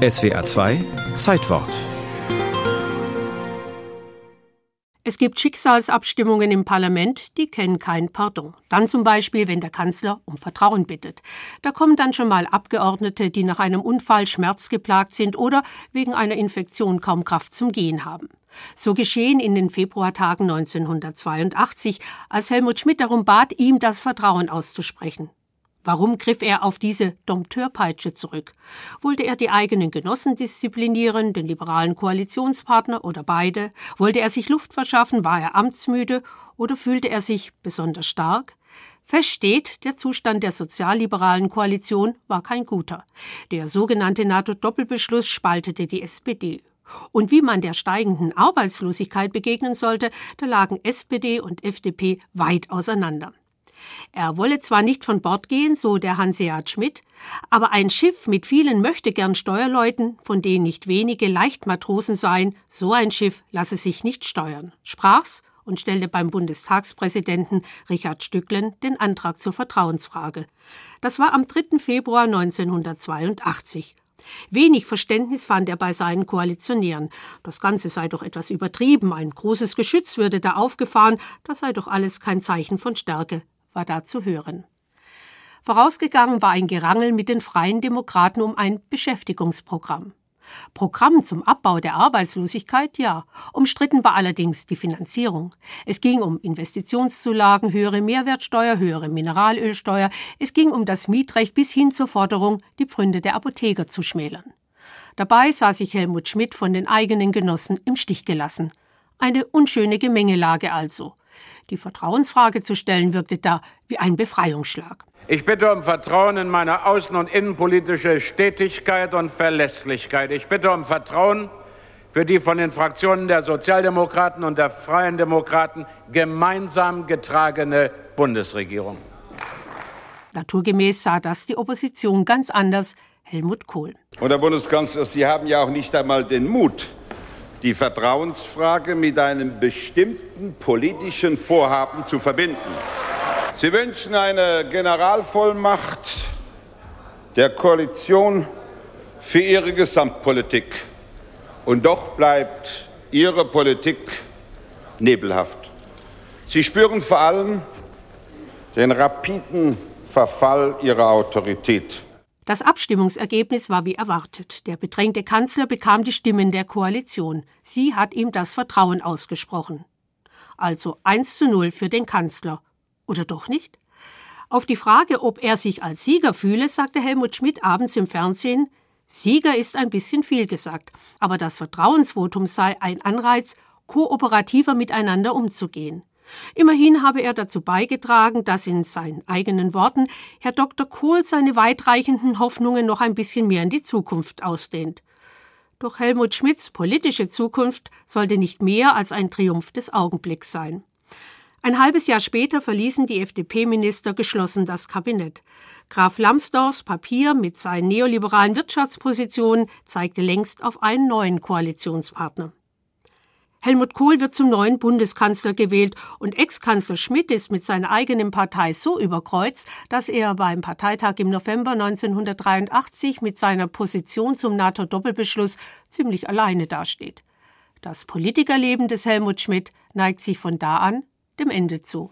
SWA 2 Zeitwort Es gibt Schicksalsabstimmungen im Parlament, die kennen kein Pardon. Dann zum Beispiel, wenn der Kanzler um Vertrauen bittet. Da kommen dann schon mal Abgeordnete, die nach einem Unfall schmerzgeplagt sind oder wegen einer Infektion kaum Kraft zum Gehen haben. So geschehen in den Februartagen 1982, als Helmut Schmidt darum bat, ihm das Vertrauen auszusprechen. Warum griff er auf diese Dompteurpeitsche zurück? Wollte er die eigenen Genossen disziplinieren, den liberalen Koalitionspartner oder beide? Wollte er sich Luft verschaffen? War er amtsmüde? Oder fühlte er sich besonders stark? Fest steht, der Zustand der sozialliberalen Koalition war kein guter. Der sogenannte NATO-Doppelbeschluss spaltete die SPD. Und wie man der steigenden Arbeitslosigkeit begegnen sollte, da lagen SPD und FDP weit auseinander. Er wolle zwar nicht von Bord gehen, so der Hanseat Schmidt, aber ein Schiff mit vielen möchtegern Steuerleuten, von denen nicht wenige Leichtmatrosen seien, so ein Schiff lasse sich nicht steuern, sprach's und stellte beim Bundestagspräsidenten Richard Stücklen den Antrag zur Vertrauensfrage. Das war am 3. Februar 1982. Wenig Verständnis fand er bei seinen Koalitionären. Das Ganze sei doch etwas übertrieben, ein großes Geschütz würde da aufgefahren, das sei doch alles kein Zeichen von Stärke war da zu hören. Vorausgegangen war ein Gerangel mit den Freien Demokraten um ein Beschäftigungsprogramm. Programm zum Abbau der Arbeitslosigkeit, ja. Umstritten war allerdings die Finanzierung. Es ging um Investitionszulagen, höhere Mehrwertsteuer, höhere Mineralölsteuer. Es ging um das Mietrecht bis hin zur Forderung, die Pfründe der Apotheker zu schmälern. Dabei sah sich Helmut Schmidt von den eigenen Genossen im Stich gelassen. Eine unschöne Gemengelage also. Die Vertrauensfrage zu stellen wirkte da wie ein Befreiungsschlag. Ich bitte um Vertrauen in meine außen- und innenpolitische Stetigkeit und Verlässlichkeit. Ich bitte um Vertrauen für die von den Fraktionen der Sozialdemokraten und der Freien Demokraten gemeinsam getragene Bundesregierung. Naturgemäß sah das die Opposition ganz anders. Helmut Kohl. Und Herr Bundeskanzler, Sie haben ja auch nicht einmal den Mut, die Vertrauensfrage mit einem bestimmten politischen Vorhaben zu verbinden. Sie wünschen eine Generalvollmacht der Koalition für ihre Gesamtpolitik. Und doch bleibt ihre Politik nebelhaft. Sie spüren vor allem den rapiden Verfall ihrer Autorität. Das Abstimmungsergebnis war wie erwartet. Der bedrängte Kanzler bekam die Stimmen der Koalition. Sie hat ihm das Vertrauen ausgesprochen. Also 1 zu 0 für den Kanzler. Oder doch nicht? Auf die Frage, ob er sich als Sieger fühle, sagte Helmut Schmidt abends im Fernsehen, Sieger ist ein bisschen viel gesagt, aber das Vertrauensvotum sei ein Anreiz, kooperativer miteinander umzugehen. Immerhin habe er dazu beigetragen, dass in seinen eigenen Worten Herr Dr. Kohl seine weitreichenden Hoffnungen noch ein bisschen mehr in die Zukunft ausdehnt. Doch Helmut Schmidts politische Zukunft sollte nicht mehr als ein Triumph des Augenblicks sein. Ein halbes Jahr später verließen die FDP-Minister geschlossen das Kabinett. Graf Lambsdorffs Papier mit seinen neoliberalen Wirtschaftspositionen zeigte längst auf einen neuen Koalitionspartner. Helmut Kohl wird zum neuen Bundeskanzler gewählt und Ex-Kanzler Schmidt ist mit seiner eigenen Partei so überkreuzt, dass er beim Parteitag im November 1983 mit seiner Position zum NATO-Doppelbeschluss ziemlich alleine dasteht. Das Politikerleben des Helmut Schmidt neigt sich von da an dem Ende zu.